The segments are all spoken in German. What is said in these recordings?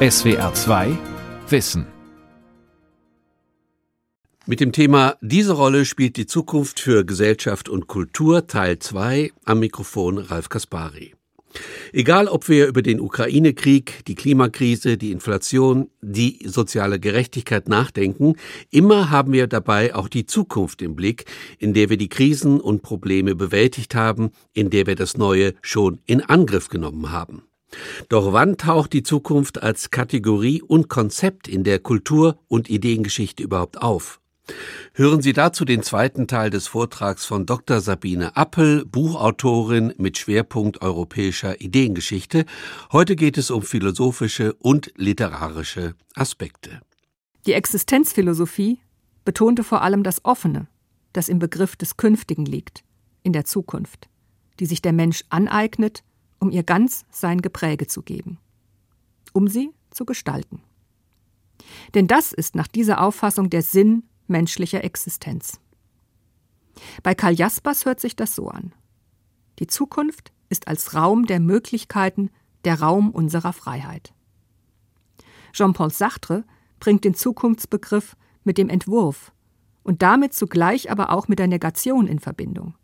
SWR 2 Wissen mit dem Thema Diese Rolle spielt die Zukunft für Gesellschaft und Kultur Teil 2 am Mikrofon Ralf Kaspari. Egal, ob wir über den Ukraine-Krieg, die Klimakrise, die Inflation, die soziale Gerechtigkeit nachdenken, immer haben wir dabei auch die Zukunft im Blick, in der wir die Krisen und Probleme bewältigt haben, in der wir das Neue schon in Angriff genommen haben. Doch wann taucht die Zukunft als Kategorie und Konzept in der Kultur- und Ideengeschichte überhaupt auf? Hören Sie dazu den zweiten Teil des Vortrags von Dr. Sabine Appel, Buchautorin mit Schwerpunkt europäischer Ideengeschichte. Heute geht es um philosophische und literarische Aspekte. Die Existenzphilosophie betonte vor allem das Offene, das im Begriff des Künftigen liegt, in der Zukunft, die sich der Mensch aneignet, um ihr ganz sein Gepräge zu geben, um sie zu gestalten. Denn das ist nach dieser Auffassung der Sinn menschlicher Existenz. Bei Karl Jaspers hört sich das so an. Die Zukunft ist als Raum der Möglichkeiten der Raum unserer Freiheit. Jean-Paul Sartre bringt den Zukunftsbegriff mit dem Entwurf und damit zugleich aber auch mit der Negation in Verbindung.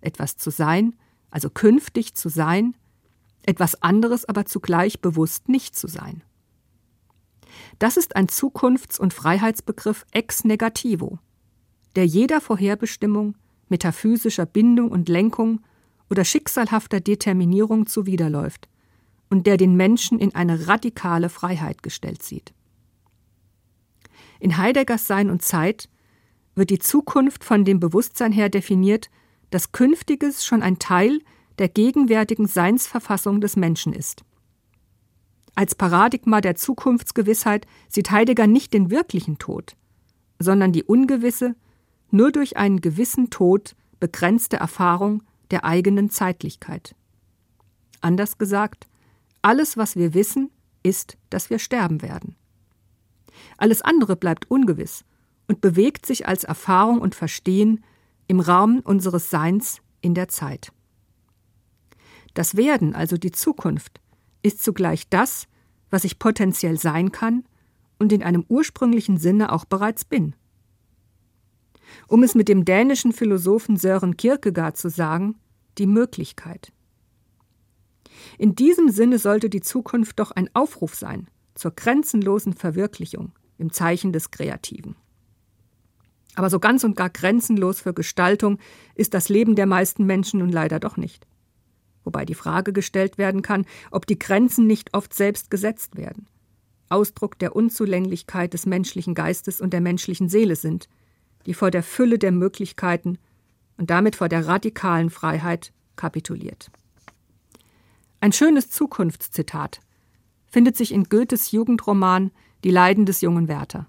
Etwas zu sein, also künftig zu sein, etwas anderes aber zugleich bewusst nicht zu sein. Das ist ein Zukunfts- und Freiheitsbegriff ex negativo, der jeder Vorherbestimmung, metaphysischer Bindung und Lenkung oder schicksalhafter Determinierung zuwiderläuft und der den Menschen in eine radikale Freiheit gestellt sieht. In Heideggers Sein und Zeit wird die Zukunft von dem Bewusstsein her definiert, dass Künftiges schon ein Teil der gegenwärtigen Seinsverfassung des Menschen ist. Als Paradigma der Zukunftsgewissheit sieht Heidegger nicht den wirklichen Tod, sondern die ungewisse, nur durch einen gewissen Tod begrenzte Erfahrung der eigenen Zeitlichkeit. Anders gesagt, alles, was wir wissen, ist, dass wir sterben werden. Alles andere bleibt ungewiss und bewegt sich als Erfahrung und Verstehen im Rahmen unseres Seins in der Zeit. Das Werden, also die Zukunft, ist zugleich das, was ich potenziell sein kann und in einem ursprünglichen Sinne auch bereits bin. Um es mit dem dänischen Philosophen Sören Kierkegaard zu sagen, die Möglichkeit. In diesem Sinne sollte die Zukunft doch ein Aufruf sein zur grenzenlosen Verwirklichung im Zeichen des Kreativen. Aber so ganz und gar grenzenlos für Gestaltung ist das Leben der meisten Menschen nun leider doch nicht wobei die Frage gestellt werden kann, ob die Grenzen nicht oft selbst gesetzt werden, Ausdruck der Unzulänglichkeit des menschlichen Geistes und der menschlichen Seele sind, die vor der Fülle der Möglichkeiten und damit vor der radikalen Freiheit kapituliert. Ein schönes Zukunftszitat findet sich in Goethes Jugendroman Die Leiden des jungen Werther,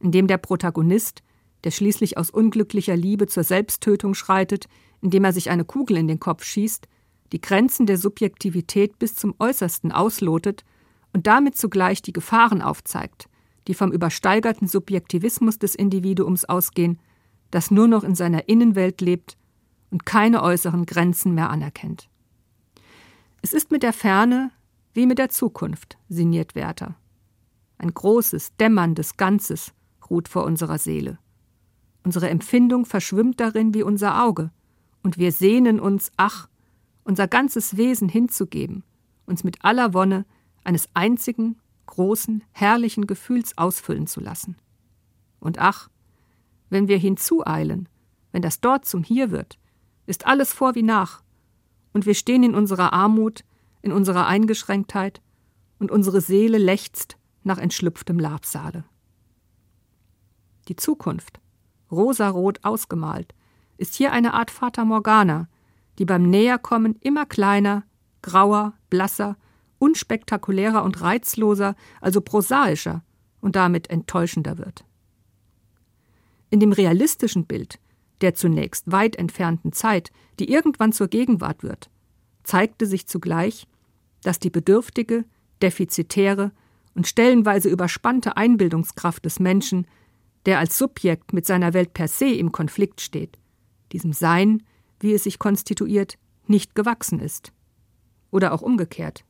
in dem der Protagonist, der schließlich aus unglücklicher Liebe zur Selbsttötung schreitet, indem er sich eine Kugel in den Kopf schießt, die Grenzen der Subjektivität bis zum Äußersten auslotet und damit zugleich die Gefahren aufzeigt, die vom übersteigerten Subjektivismus des Individuums ausgehen, das nur noch in seiner Innenwelt lebt und keine äußeren Grenzen mehr anerkennt. Es ist mit der Ferne wie mit der Zukunft, sinniert Werther. Ein großes, dämmerndes Ganzes ruht vor unserer Seele. Unsere Empfindung verschwimmt darin wie unser Auge, und wir sehnen uns, ach, unser ganzes Wesen hinzugeben, uns mit aller Wonne eines einzigen, großen, herrlichen Gefühls ausfüllen zu lassen. Und ach, wenn wir hinzueilen, wenn das dort zum Hier wird, ist alles vor wie nach, und wir stehen in unserer Armut, in unserer Eingeschränktheit, und unsere Seele lechzt nach entschlüpftem Labsale. Die Zukunft, rosarot ausgemalt, ist hier eine Art Fata Morgana, die beim Näherkommen immer kleiner, grauer, blasser, unspektakulärer und reizloser, also prosaischer und damit enttäuschender wird. In dem realistischen Bild der zunächst weit entfernten Zeit, die irgendwann zur Gegenwart wird, zeigte sich zugleich, dass die bedürftige, defizitäre und stellenweise überspannte Einbildungskraft des Menschen, der als Subjekt mit seiner Welt per se im Konflikt steht, diesem Sein wie es sich konstituiert, nicht gewachsen ist. Oder auch umgekehrt.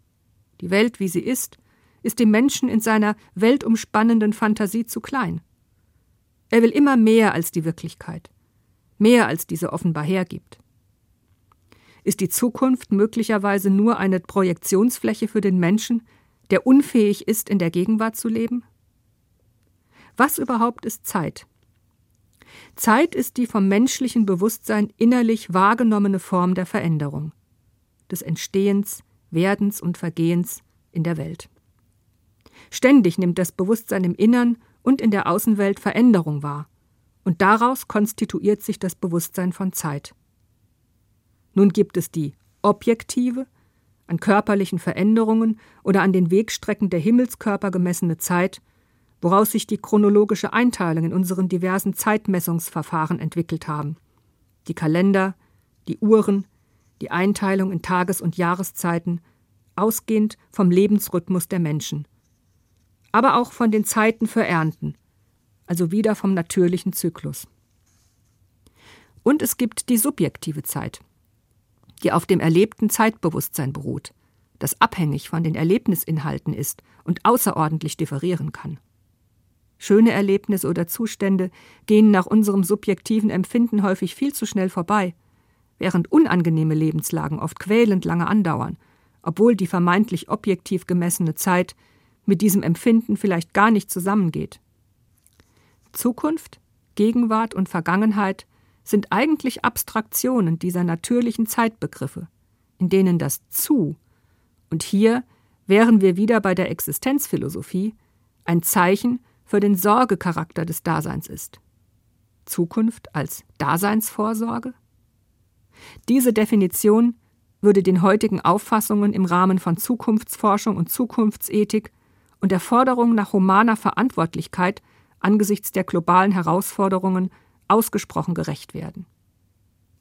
Die Welt, wie sie ist, ist dem Menschen in seiner weltumspannenden Fantasie zu klein. Er will immer mehr als die Wirklichkeit, mehr als diese offenbar hergibt. Ist die Zukunft möglicherweise nur eine Projektionsfläche für den Menschen, der unfähig ist, in der Gegenwart zu leben? Was überhaupt ist Zeit? Zeit ist die vom menschlichen Bewusstsein innerlich wahrgenommene Form der Veränderung, des Entstehens, Werdens und Vergehens in der Welt. Ständig nimmt das Bewusstsein im Innern und in der Außenwelt Veränderung wahr, und daraus konstituiert sich das Bewusstsein von Zeit. Nun gibt es die objektive, an körperlichen Veränderungen oder an den Wegstrecken der Himmelskörper gemessene Zeit, woraus sich die chronologische Einteilung in unseren diversen Zeitmessungsverfahren entwickelt haben. Die Kalender, die Uhren, die Einteilung in Tages- und Jahreszeiten, ausgehend vom Lebensrhythmus der Menschen. Aber auch von den Zeiten für Ernten, also wieder vom natürlichen Zyklus. Und es gibt die subjektive Zeit, die auf dem erlebten Zeitbewusstsein beruht, das abhängig von den Erlebnisinhalten ist und außerordentlich differieren kann. Schöne Erlebnisse oder Zustände gehen nach unserem subjektiven Empfinden häufig viel zu schnell vorbei, während unangenehme Lebenslagen oft quälend lange andauern, obwohl die vermeintlich objektiv gemessene Zeit mit diesem Empfinden vielleicht gar nicht zusammengeht. Zukunft, Gegenwart und Vergangenheit sind eigentlich Abstraktionen dieser natürlichen Zeitbegriffe, in denen das Zu, und hier wären wir wieder bei der Existenzphilosophie, ein Zeichen für den Sorgecharakter des Daseins ist. Zukunft als Daseinsvorsorge? Diese Definition würde den heutigen Auffassungen im Rahmen von Zukunftsforschung und Zukunftsethik und der Forderung nach humaner Verantwortlichkeit angesichts der globalen Herausforderungen ausgesprochen gerecht werden.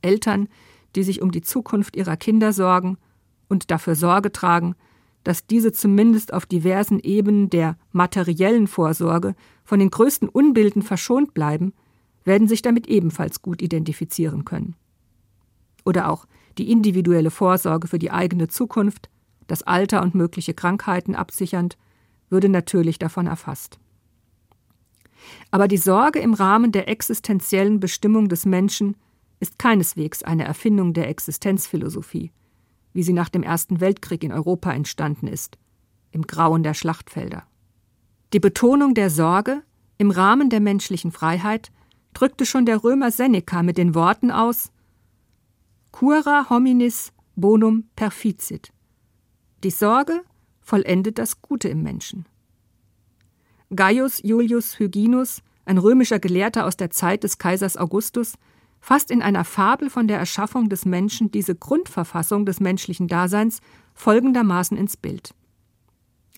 Eltern, die sich um die Zukunft ihrer Kinder sorgen und dafür Sorge tragen, dass diese zumindest auf diversen Ebenen der materiellen Vorsorge von den größten Unbilden verschont bleiben, werden sich damit ebenfalls gut identifizieren können. Oder auch die individuelle Vorsorge für die eigene Zukunft, das Alter und mögliche Krankheiten absichernd, würde natürlich davon erfasst. Aber die Sorge im Rahmen der existenziellen Bestimmung des Menschen ist keineswegs eine Erfindung der Existenzphilosophie, wie sie nach dem Ersten Weltkrieg in Europa entstanden ist, im Grauen der Schlachtfelder. Die Betonung der Sorge im Rahmen der menschlichen Freiheit drückte schon der Römer Seneca mit den Worten aus Cura hominis bonum perficit. Die Sorge vollendet das Gute im Menschen. Gaius Julius Hyginus, ein römischer Gelehrter aus der Zeit des Kaisers Augustus, fasst in einer Fabel von der Erschaffung des Menschen diese Grundverfassung des menschlichen Daseins folgendermaßen ins Bild.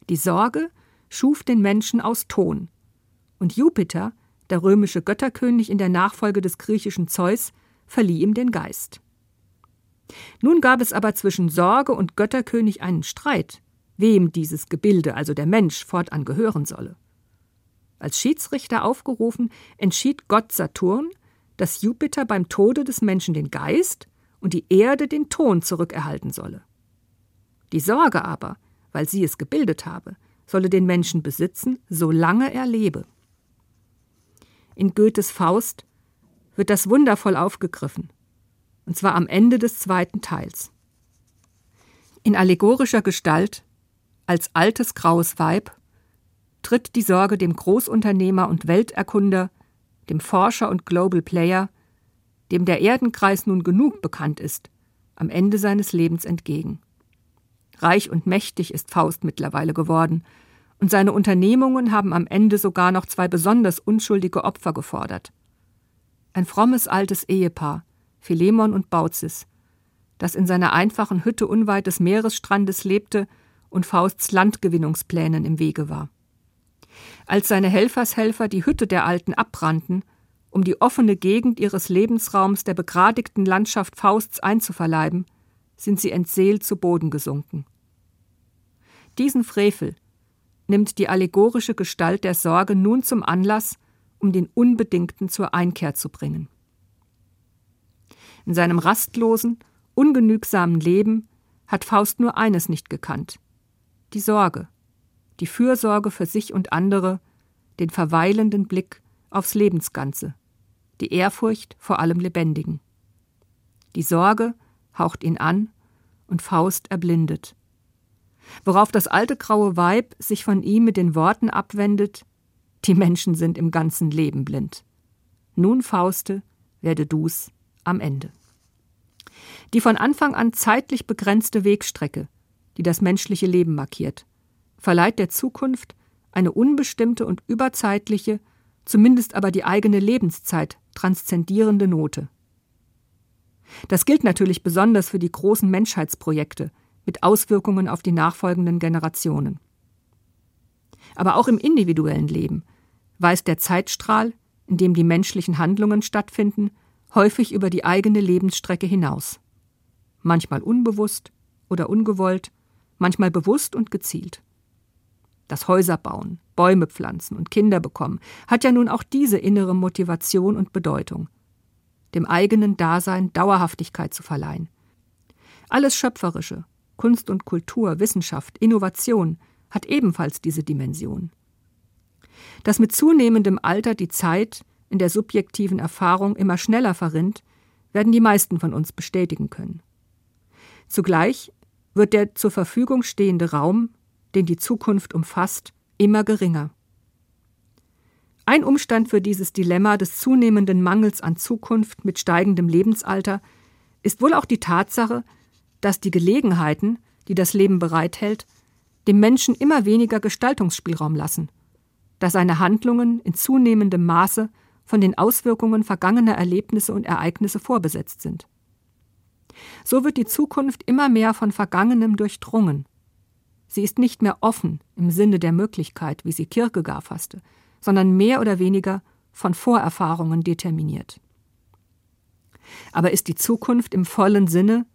Die Sorge schuf den Menschen aus Ton, und Jupiter, der römische Götterkönig in der Nachfolge des griechischen Zeus, verlieh ihm den Geist. Nun gab es aber zwischen Sorge und Götterkönig einen Streit, wem dieses Gebilde, also der Mensch, fortan gehören solle. Als Schiedsrichter aufgerufen, entschied Gott Saturn, dass Jupiter beim Tode des Menschen den Geist und die Erde den Ton zurückerhalten solle. Die Sorge aber, weil sie es gebildet habe, solle den Menschen besitzen, solange er lebe. In Goethes Faust wird das wundervoll aufgegriffen, und zwar am Ende des zweiten Teils. In allegorischer Gestalt, als altes graues Weib, tritt die Sorge dem Großunternehmer und Welterkunder, dem Forscher und Global Player, dem der Erdenkreis nun genug bekannt ist, am Ende seines Lebens entgegen. Reich und mächtig ist Faust mittlerweile geworden, und seine Unternehmungen haben am Ende sogar noch zwei besonders unschuldige Opfer gefordert. Ein frommes altes Ehepaar, Philemon und Baucis, das in seiner einfachen Hütte unweit des Meeresstrandes lebte und Fausts Landgewinnungsplänen im Wege war. Als seine Helfershelfer die Hütte der Alten abbrannten, um die offene Gegend ihres Lebensraums der begradigten Landschaft Fausts einzuverleiben, sind sie entseelt zu Boden gesunken. Diesen Frevel nimmt die allegorische Gestalt der Sorge nun zum Anlass, um den Unbedingten zur Einkehr zu bringen. In seinem rastlosen, ungenügsamen Leben hat Faust nur eines nicht gekannt die Sorge, die Fürsorge für sich und andere, den verweilenden Blick aufs Lebensganze, die Ehrfurcht vor allem Lebendigen. Die Sorge haucht ihn an und Faust erblindet. Worauf das alte graue Weib sich von ihm mit den Worten abwendet: Die Menschen sind im ganzen Leben blind. Nun, Fauste, werde du's am Ende. Die von Anfang an zeitlich begrenzte Wegstrecke, die das menschliche Leben markiert, verleiht der Zukunft eine unbestimmte und überzeitliche, zumindest aber die eigene Lebenszeit transzendierende Note. Das gilt natürlich besonders für die großen Menschheitsprojekte mit Auswirkungen auf die nachfolgenden Generationen. Aber auch im individuellen Leben weist der Zeitstrahl, in dem die menschlichen Handlungen stattfinden, häufig über die eigene Lebensstrecke hinaus. Manchmal unbewusst oder ungewollt, manchmal bewusst und gezielt. Das Häuser bauen, Bäume pflanzen und Kinder bekommen hat ja nun auch diese innere Motivation und Bedeutung, dem eigenen Dasein Dauerhaftigkeit zu verleihen. Alles Schöpferische, Kunst und Kultur, Wissenschaft, Innovation hat ebenfalls diese Dimension. Dass mit zunehmendem Alter die Zeit in der subjektiven Erfahrung immer schneller verrinnt, werden die meisten von uns bestätigen können. Zugleich wird der zur Verfügung stehende Raum, den die Zukunft umfasst, immer geringer. Ein Umstand für dieses Dilemma des zunehmenden Mangels an Zukunft mit steigendem Lebensalter ist wohl auch die Tatsache, dass die Gelegenheiten, die das Leben bereithält, dem Menschen immer weniger Gestaltungsspielraum lassen, da seine Handlungen in zunehmendem Maße von den Auswirkungen vergangener Erlebnisse und Ereignisse vorbesetzt sind. So wird die Zukunft immer mehr von Vergangenem durchdrungen. Sie ist nicht mehr offen im Sinne der Möglichkeit, wie sie Kierkegaard fasste, sondern mehr oder weniger von Vorerfahrungen determiniert. Aber ist die Zukunft im vollen Sinne,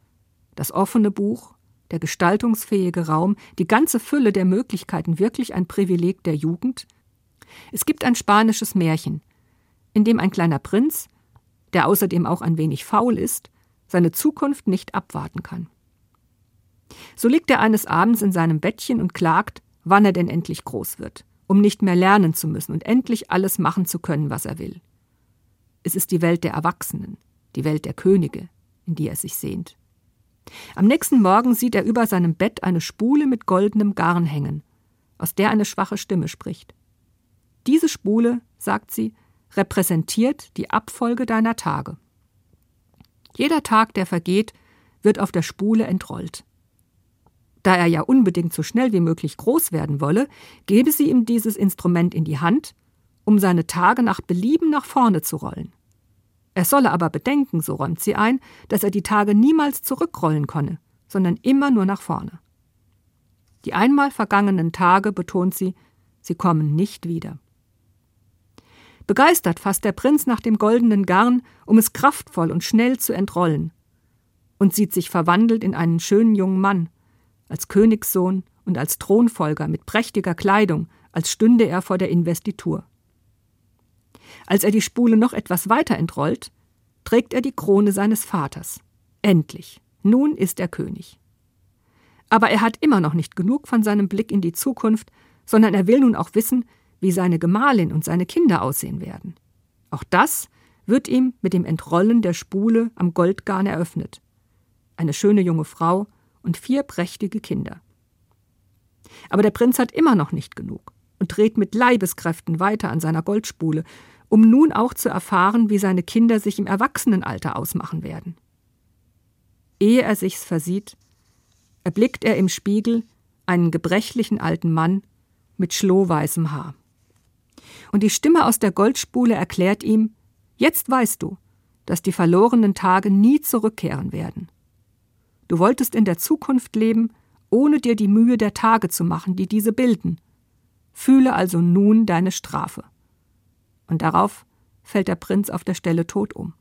das offene Buch, der gestaltungsfähige Raum, die ganze Fülle der Möglichkeiten wirklich ein Privileg der Jugend? Es gibt ein spanisches Märchen, in dem ein kleiner Prinz, der außerdem auch ein wenig faul ist, seine Zukunft nicht abwarten kann. So liegt er eines Abends in seinem Bettchen und klagt, wann er denn endlich groß wird, um nicht mehr lernen zu müssen und endlich alles machen zu können, was er will. Es ist die Welt der Erwachsenen, die Welt der Könige, in die er sich sehnt. Am nächsten Morgen sieht er über seinem Bett eine Spule mit goldenem Garn hängen, aus der eine schwache Stimme spricht. Diese Spule, sagt sie, repräsentiert die Abfolge deiner Tage. Jeder Tag, der vergeht, wird auf der Spule entrollt. Da er ja unbedingt so schnell wie möglich groß werden wolle, gebe sie ihm dieses Instrument in die Hand, um seine Tage nach Belieben nach vorne zu rollen. Er solle aber bedenken, so räumt sie ein, dass er die Tage niemals zurückrollen könne, sondern immer nur nach vorne. Die einmal vergangenen Tage, betont sie, sie kommen nicht wieder. Begeistert fasst der Prinz nach dem goldenen Garn, um es kraftvoll und schnell zu entrollen, und sieht sich verwandelt in einen schönen jungen Mann, als Königssohn und als Thronfolger mit prächtiger Kleidung, als stünde er vor der Investitur. Als er die Spule noch etwas weiter entrollt, trägt er die Krone seines Vaters. Endlich, nun ist er König. Aber er hat immer noch nicht genug von seinem Blick in die Zukunft, sondern er will nun auch wissen, wie seine Gemahlin und seine Kinder aussehen werden. Auch das wird ihm mit dem Entrollen der Spule am Goldgarn eröffnet. Eine schöne junge Frau und vier prächtige Kinder. Aber der Prinz hat immer noch nicht genug und dreht mit Leibeskräften weiter an seiner Goldspule, um nun auch zu erfahren, wie seine Kinder sich im Erwachsenenalter ausmachen werden. Ehe er sich's versieht, erblickt er im Spiegel einen gebrechlichen alten Mann mit schlohweißem Haar. Und die Stimme aus der Goldspule erklärt ihm, jetzt weißt du, dass die verlorenen Tage nie zurückkehren werden. Du wolltest in der Zukunft leben, ohne dir die Mühe der Tage zu machen, die diese bilden. Fühle also nun deine Strafe. Und darauf fällt der Prinz auf der Stelle tot um.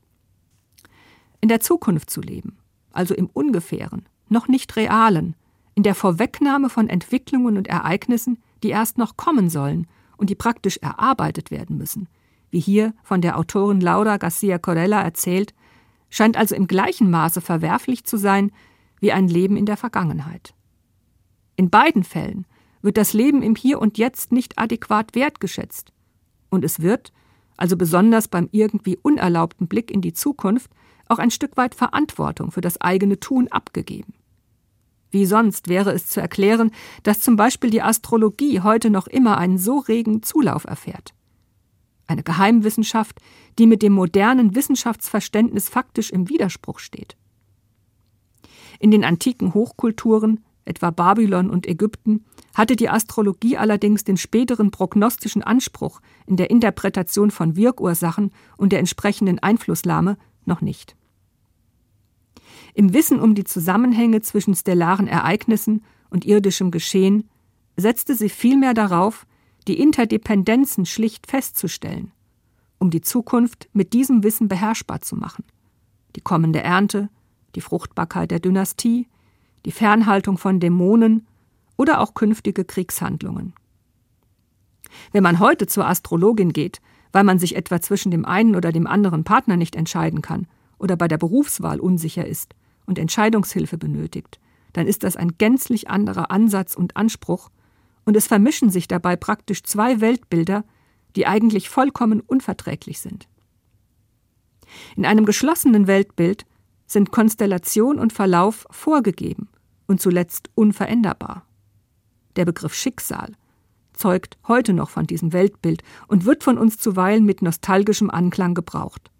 In der Zukunft zu leben, also im ungefähren, noch nicht realen, in der Vorwegnahme von Entwicklungen und Ereignissen, die erst noch kommen sollen und die praktisch erarbeitet werden müssen, wie hier von der Autorin Laura Garcia Corella erzählt, scheint also im gleichen Maße verwerflich zu sein wie ein Leben in der Vergangenheit. In beiden Fällen wird das Leben im Hier und Jetzt nicht adäquat wertgeschätzt. Und es wird, also besonders beim irgendwie unerlaubten Blick in die Zukunft, auch ein Stück weit Verantwortung für das eigene Tun abgegeben. Wie sonst wäre es zu erklären, dass zum Beispiel die Astrologie heute noch immer einen so regen Zulauf erfährt. Eine Geheimwissenschaft, die mit dem modernen Wissenschaftsverständnis faktisch im Widerspruch steht. In den antiken Hochkulturen, etwa Babylon und Ägypten, hatte die Astrologie allerdings den späteren prognostischen Anspruch in der Interpretation von Wirkursachen und der entsprechenden Einflusslahme noch nicht. Im Wissen um die Zusammenhänge zwischen stellaren Ereignissen und irdischem Geschehen setzte sie vielmehr darauf, die Interdependenzen schlicht festzustellen, um die Zukunft mit diesem Wissen beherrschbar zu machen. Die kommende Ernte, die Fruchtbarkeit der Dynastie, die Fernhaltung von Dämonen oder auch künftige Kriegshandlungen. Wenn man heute zur Astrologin geht, weil man sich etwa zwischen dem einen oder dem anderen Partner nicht entscheiden kann oder bei der Berufswahl unsicher ist und Entscheidungshilfe benötigt, dann ist das ein gänzlich anderer Ansatz und Anspruch, und es vermischen sich dabei praktisch zwei Weltbilder, die eigentlich vollkommen unverträglich sind. In einem geschlossenen Weltbild sind Konstellation und Verlauf vorgegeben und zuletzt unveränderbar. Der Begriff Schicksal zeugt heute noch von diesem Weltbild und wird von uns zuweilen mit nostalgischem Anklang gebraucht.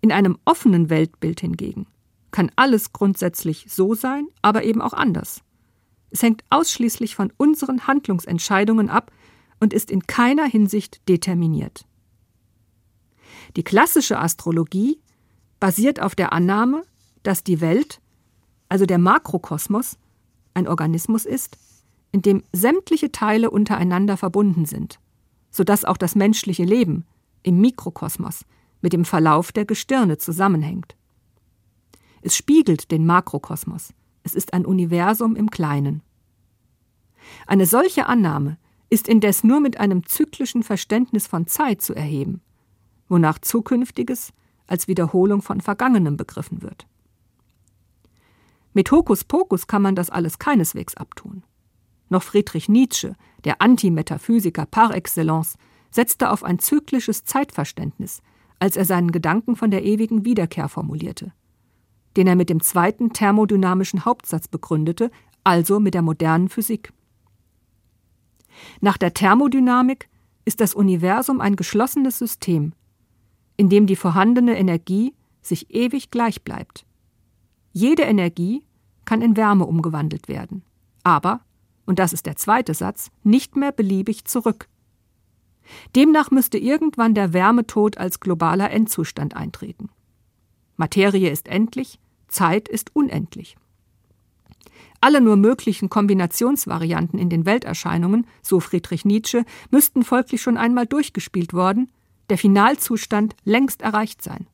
In einem offenen Weltbild hingegen kann alles grundsätzlich so sein, aber eben auch anders. Es hängt ausschließlich von unseren Handlungsentscheidungen ab und ist in keiner Hinsicht determiniert. Die klassische Astrologie basiert auf der Annahme, dass die Welt, also der Makrokosmos, ein Organismus ist, in dem sämtliche Teile untereinander verbunden sind, sodass auch das menschliche Leben im Mikrokosmos mit dem Verlauf der Gestirne zusammenhängt. Es spiegelt den Makrokosmos, es ist ein Universum im Kleinen. Eine solche Annahme ist indes nur mit einem zyklischen Verständnis von Zeit zu erheben, wonach Zukünftiges als Wiederholung von Vergangenem begriffen wird. Mit Hokuspokus kann man das alles keineswegs abtun. Noch Friedrich Nietzsche, der Antimetaphysiker par excellence, setzte auf ein zyklisches Zeitverständnis, als er seinen Gedanken von der ewigen Wiederkehr formulierte, den er mit dem zweiten thermodynamischen Hauptsatz begründete, also mit der modernen Physik. Nach der Thermodynamik ist das Universum ein geschlossenes System, in dem die vorhandene Energie sich ewig gleich bleibt. Jede Energie kann in Wärme umgewandelt werden, aber, und das ist der zweite Satz, nicht mehr beliebig zurück. Demnach müsste irgendwann der Wärmetod als globaler Endzustand eintreten. Materie ist endlich, Zeit ist unendlich. Alle nur möglichen Kombinationsvarianten in den Welterscheinungen, so Friedrich Nietzsche, müssten folglich schon einmal durchgespielt worden, der Finalzustand längst erreicht sein.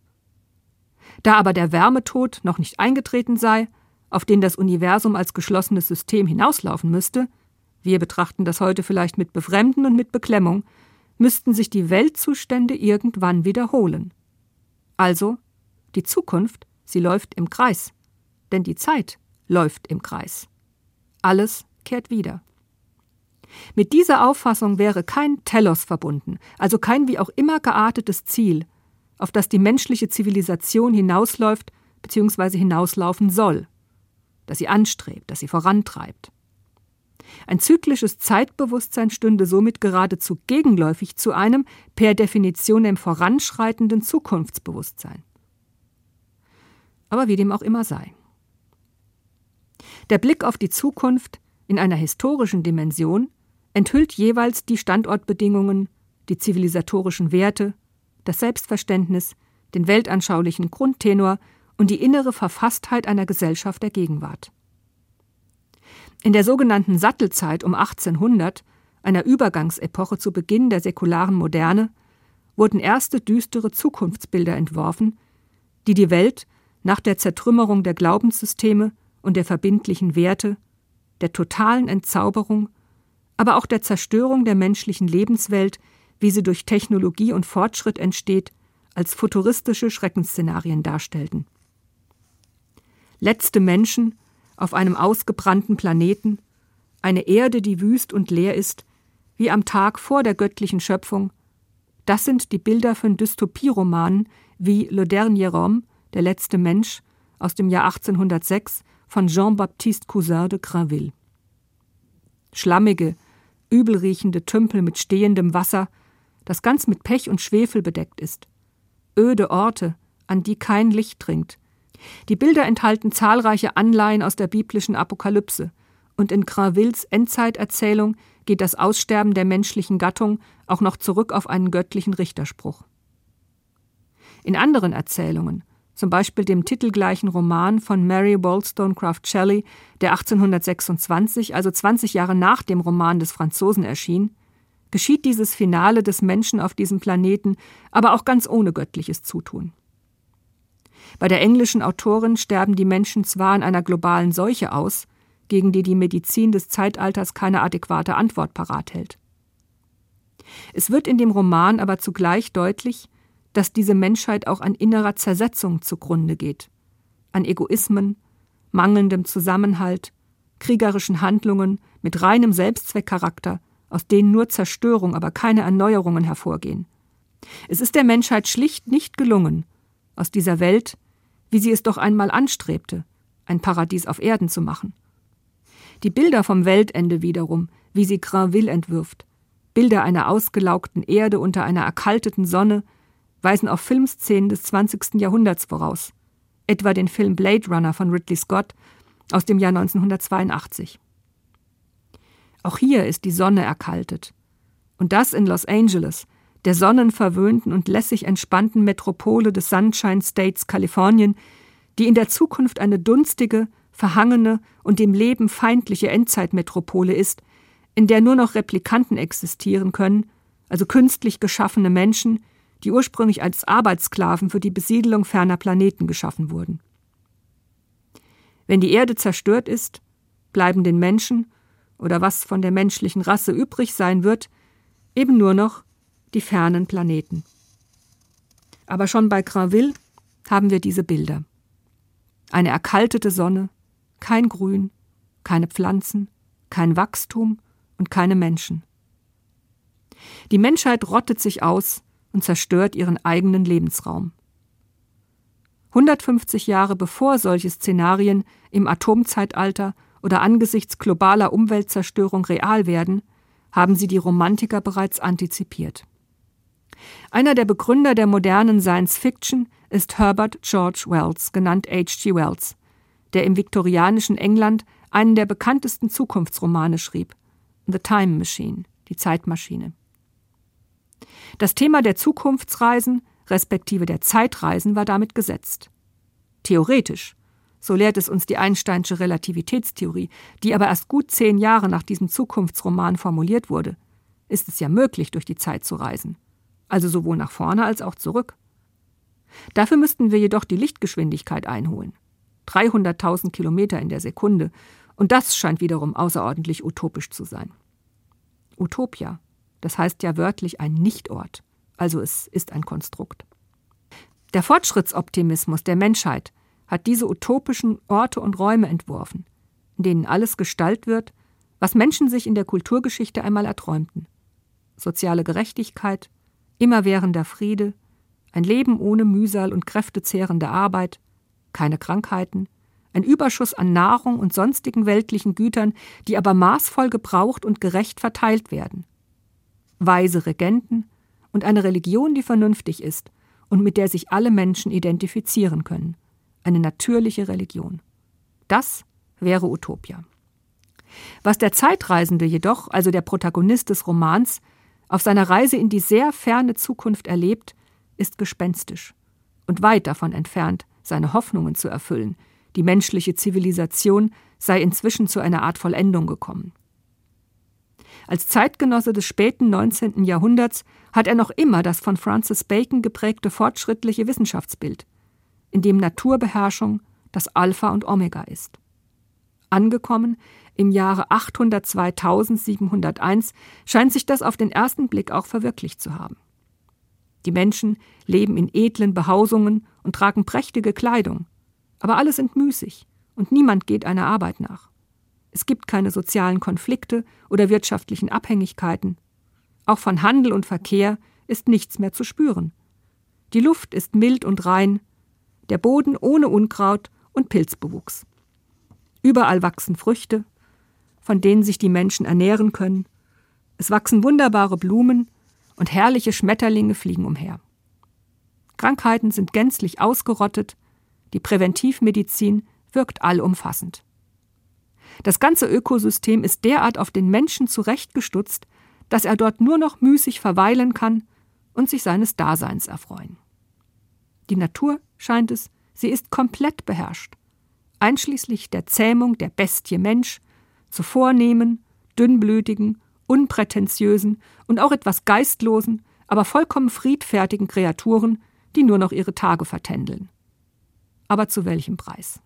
Da aber der Wärmetod noch nicht eingetreten sei, auf den das Universum als geschlossenes System hinauslaufen müsste, wir betrachten das heute vielleicht mit Befremden und mit Beklemmung, müssten sich die Weltzustände irgendwann wiederholen. Also, die Zukunft, sie läuft im Kreis, denn die Zeit läuft im Kreis. Alles kehrt wieder. Mit dieser Auffassung wäre kein Telos verbunden, also kein wie auch immer geartetes Ziel, auf das die menschliche Zivilisation hinausläuft bzw. hinauslaufen soll, das sie anstrebt, das sie vorantreibt. Ein zyklisches Zeitbewusstsein stünde somit geradezu gegenläufig zu einem per Definition im voranschreitenden Zukunftsbewusstsein. Aber wie dem auch immer sei. Der Blick auf die Zukunft in einer historischen Dimension enthüllt jeweils die Standortbedingungen, die zivilisatorischen Werte, das Selbstverständnis, den weltanschaulichen Grundtenor und die innere Verfasstheit einer Gesellschaft der Gegenwart. In der sogenannten Sattelzeit um 1800, einer Übergangsepoche zu Beginn der säkularen Moderne, wurden erste düstere Zukunftsbilder entworfen, die die Welt nach der Zertrümmerung der Glaubenssysteme und der verbindlichen Werte, der totalen Entzauberung, aber auch der Zerstörung der menschlichen Lebenswelt wie sie durch Technologie und Fortschritt entsteht, als futuristische Schreckensszenarien darstellten. Letzte Menschen auf einem ausgebrannten Planeten, eine Erde, die wüst und leer ist, wie am Tag vor der göttlichen Schöpfung, das sind die Bilder von Dystopieromanen wie Le Dernier Homme, der letzte Mensch, aus dem Jahr 1806 von Jean-Baptiste Cousin de Graville. Schlammige, übelriechende Tümpel mit stehendem Wasser, das ganz mit Pech und Schwefel bedeckt ist. Öde Orte, an die kein Licht dringt. Die Bilder enthalten zahlreiche Anleihen aus der biblischen Apokalypse, und in Gravilles Endzeiterzählung geht das Aussterben der menschlichen Gattung auch noch zurück auf einen göttlichen Richterspruch. In anderen Erzählungen, zum Beispiel dem titelgleichen Roman von Mary Wollstonecraft Shelley, der 1826, also 20 Jahre nach dem Roman des Franzosen erschien, geschieht dieses Finale des Menschen auf diesem Planeten aber auch ganz ohne göttliches Zutun. Bei der englischen Autorin sterben die Menschen zwar in einer globalen Seuche aus, gegen die die Medizin des Zeitalters keine adäquate Antwort parat hält. Es wird in dem Roman aber zugleich deutlich, dass diese Menschheit auch an innerer Zersetzung zugrunde geht, an Egoismen, mangelndem Zusammenhalt, kriegerischen Handlungen mit reinem Selbstzweckcharakter, aus denen nur Zerstörung, aber keine Erneuerungen hervorgehen. Es ist der Menschheit schlicht nicht gelungen, aus dieser Welt, wie sie es doch einmal anstrebte, ein Paradies auf Erden zu machen. Die Bilder vom Weltende wiederum, wie sie Granville entwirft, Bilder einer ausgelaugten Erde unter einer erkalteten Sonne, weisen auf Filmszenen des 20. Jahrhunderts voraus, etwa den Film Blade Runner von Ridley Scott aus dem Jahr 1982. Auch hier ist die Sonne erkaltet. Und das in Los Angeles, der sonnenverwöhnten und lässig entspannten Metropole des Sunshine States Kalifornien, die in der Zukunft eine dunstige, verhangene und dem Leben feindliche Endzeitmetropole ist, in der nur noch Replikanten existieren können, also künstlich geschaffene Menschen, die ursprünglich als Arbeitssklaven für die Besiedelung ferner Planeten geschaffen wurden. Wenn die Erde zerstört ist, bleiben den Menschen, oder was von der menschlichen Rasse übrig sein wird, eben nur noch die fernen Planeten. Aber schon bei Granville haben wir diese Bilder. Eine erkaltete Sonne, kein Grün, keine Pflanzen, kein Wachstum und keine Menschen. Die Menschheit rottet sich aus und zerstört ihren eigenen Lebensraum. 150 Jahre bevor solche Szenarien im Atomzeitalter oder angesichts globaler Umweltzerstörung real werden, haben sie die Romantiker bereits antizipiert. Einer der Begründer der modernen Science Fiction ist Herbert George Wells, genannt H.G. Wells, der im viktorianischen England einen der bekanntesten Zukunftsromane schrieb, The Time Machine, die Zeitmaschine. Das Thema der Zukunftsreisen, respektive der Zeitreisen, war damit gesetzt. Theoretisch, so lehrt es uns die Einsteinsche Relativitätstheorie, die aber erst gut zehn Jahre nach diesem Zukunftsroman formuliert wurde, ist es ja möglich, durch die Zeit zu reisen. Also sowohl nach vorne als auch zurück. Dafür müssten wir jedoch die Lichtgeschwindigkeit einholen. 300.000 Kilometer in der Sekunde. Und das scheint wiederum außerordentlich utopisch zu sein. Utopia, das heißt ja wörtlich ein Nichtort, also es ist ein Konstrukt. Der Fortschrittsoptimismus der Menschheit hat diese utopischen Orte und Räume entworfen, in denen alles Gestalt wird, was Menschen sich in der Kulturgeschichte einmal erträumten. Soziale Gerechtigkeit, immerwährender Friede, ein Leben ohne Mühsal und kräftezehrende Arbeit, keine Krankheiten, ein Überschuss an Nahrung und sonstigen weltlichen Gütern, die aber maßvoll gebraucht und gerecht verteilt werden. Weise Regenten und eine Religion, die vernünftig ist und mit der sich alle Menschen identifizieren können. Eine natürliche Religion. Das wäre Utopia. Was der Zeitreisende jedoch, also der Protagonist des Romans, auf seiner Reise in die sehr ferne Zukunft erlebt, ist gespenstisch und weit davon entfernt, seine Hoffnungen zu erfüllen, die menschliche Zivilisation sei inzwischen zu einer Art Vollendung gekommen. Als Zeitgenosse des späten 19. Jahrhunderts hat er noch immer das von Francis Bacon geprägte fortschrittliche Wissenschaftsbild, in dem Naturbeherrschung das Alpha und Omega ist. Angekommen im Jahre 802.701 scheint sich das auf den ersten Blick auch verwirklicht zu haben. Die Menschen leben in edlen Behausungen und tragen prächtige Kleidung. Aber alle sind müßig und niemand geht einer Arbeit nach. Es gibt keine sozialen Konflikte oder wirtschaftlichen Abhängigkeiten. Auch von Handel und Verkehr ist nichts mehr zu spüren. Die Luft ist mild und rein, der Boden ohne Unkraut und Pilzbewuchs. Überall wachsen Früchte, von denen sich die Menschen ernähren können. Es wachsen wunderbare Blumen und herrliche Schmetterlinge fliegen umher. Krankheiten sind gänzlich ausgerottet, die Präventivmedizin wirkt allumfassend. Das ganze Ökosystem ist derart auf den Menschen zurechtgestutzt, dass er dort nur noch müßig verweilen kann und sich seines Daseins erfreuen. Die Natur, scheint es, sie ist komplett beherrscht, einschließlich der Zähmung der Bestie Mensch zu vornehmen, dünnblütigen, unprätentiösen und auch etwas geistlosen, aber vollkommen friedfertigen Kreaturen, die nur noch ihre Tage vertändeln. Aber zu welchem Preis?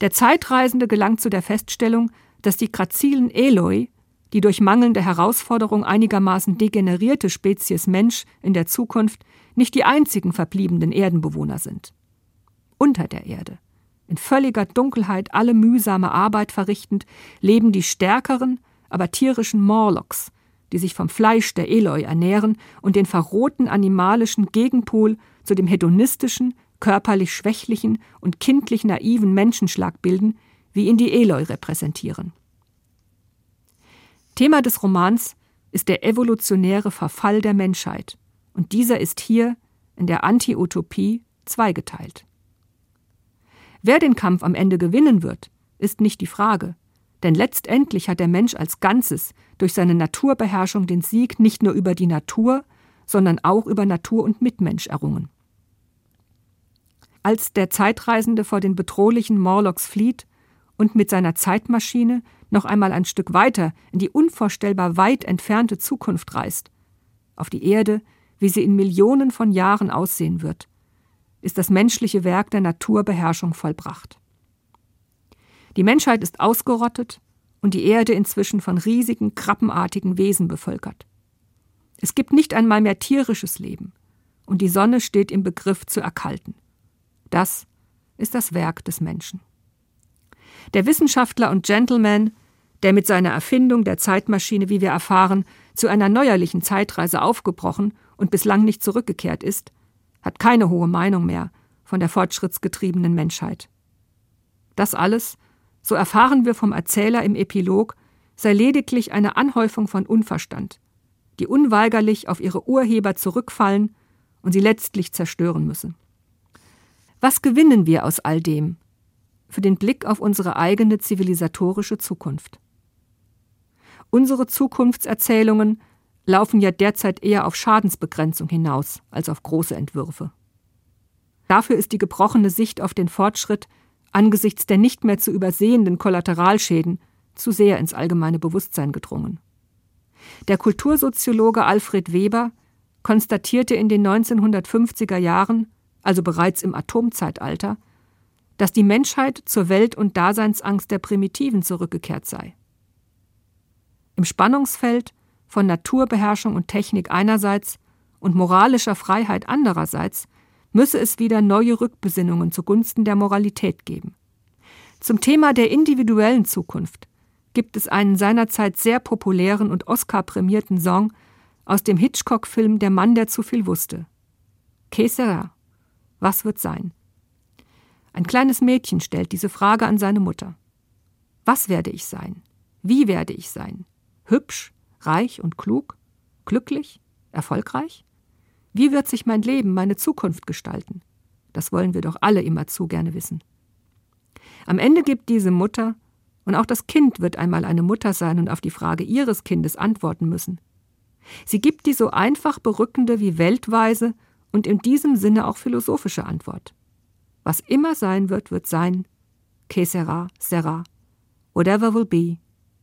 Der Zeitreisende gelangt zu der Feststellung, dass die grazilen Eloi, die durch mangelnde Herausforderung einigermaßen degenerierte Spezies Mensch in der Zukunft nicht die einzigen verbliebenen Erdenbewohner sind. Unter der Erde, in völliger Dunkelheit alle mühsame Arbeit verrichtend, leben die stärkeren, aber tierischen Morlocks, die sich vom Fleisch der Eloi ernähren und den verrohten animalischen Gegenpol zu dem hedonistischen, körperlich schwächlichen und kindlich naiven Menschenschlag bilden, wie ihn die Eloi repräsentieren. Thema des Romans ist der evolutionäre Verfall der Menschheit, und dieser ist hier in der Anti-Utopie zweigeteilt. Wer den Kampf am Ende gewinnen wird, ist nicht die Frage, denn letztendlich hat der Mensch als Ganzes durch seine Naturbeherrschung den Sieg nicht nur über die Natur, sondern auch über Natur und Mitmensch errungen. Als der Zeitreisende vor den bedrohlichen Morlocks flieht und mit seiner Zeitmaschine noch einmal ein Stück weiter in die unvorstellbar weit entfernte Zukunft reist, auf die Erde, wie sie in Millionen von Jahren aussehen wird, ist das menschliche Werk der Naturbeherrschung vollbracht. Die Menschheit ist ausgerottet und die Erde inzwischen von riesigen, krabbenartigen Wesen bevölkert. Es gibt nicht einmal mehr tierisches Leben, und die Sonne steht im Begriff zu erkalten. Das ist das Werk des Menschen. Der Wissenschaftler und Gentleman, der mit seiner Erfindung der Zeitmaschine, wie wir erfahren, zu einer neuerlichen Zeitreise aufgebrochen und bislang nicht zurückgekehrt ist, hat keine hohe Meinung mehr von der fortschrittsgetriebenen Menschheit. Das alles, so erfahren wir vom Erzähler im Epilog, sei lediglich eine Anhäufung von Unverstand, die unweigerlich auf ihre Urheber zurückfallen und sie letztlich zerstören müsse. Was gewinnen wir aus all dem für den Blick auf unsere eigene zivilisatorische Zukunft? Unsere Zukunftserzählungen laufen ja derzeit eher auf Schadensbegrenzung hinaus als auf große Entwürfe. Dafür ist die gebrochene Sicht auf den Fortschritt angesichts der nicht mehr zu übersehenden Kollateralschäden zu sehr ins allgemeine Bewusstsein gedrungen. Der Kultursoziologe Alfred Weber konstatierte in den 1950er Jahren, also bereits im Atomzeitalter, dass die Menschheit zur Welt- und Daseinsangst der Primitiven zurückgekehrt sei. Im Spannungsfeld von Naturbeherrschung und Technik einerseits und moralischer Freiheit andererseits müsse es wieder neue Rückbesinnungen zugunsten der Moralität geben. Zum Thema der individuellen Zukunft gibt es einen seinerzeit sehr populären und Oscar-prämierten Song aus dem Hitchcock-Film Der Mann, der zu viel wusste. Que sera? Was wird sein? Ein kleines Mädchen stellt diese Frage an seine Mutter. Was werde ich sein? Wie werde ich sein? Hübsch, reich und klug? Glücklich? Erfolgreich? Wie wird sich mein Leben, meine Zukunft gestalten? Das wollen wir doch alle immer zu gerne wissen. Am Ende gibt diese Mutter, und auch das Kind wird einmal eine Mutter sein und auf die Frage ihres Kindes antworten müssen. Sie gibt die so einfach berückende wie weltweise und in diesem Sinne auch philosophische Antwort. Was immer sein wird, wird sein. Que sera, sera. Whatever will be,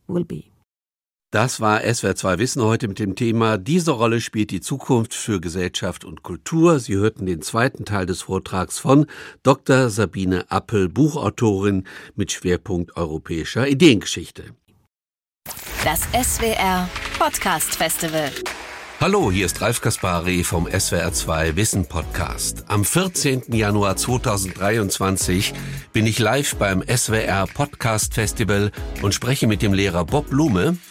will be. Das war SWR2 Wissen heute mit dem Thema Diese Rolle spielt die Zukunft für Gesellschaft und Kultur. Sie hörten den zweiten Teil des Vortrags von Dr. Sabine Appel, Buchautorin mit Schwerpunkt europäischer Ideengeschichte. Das SWR Podcast Festival. Hallo, hier ist Ralf Kaspari vom SWR2 Wissen Podcast. Am 14. Januar 2023 bin ich live beim SWR Podcast Festival und spreche mit dem Lehrer Bob Blume,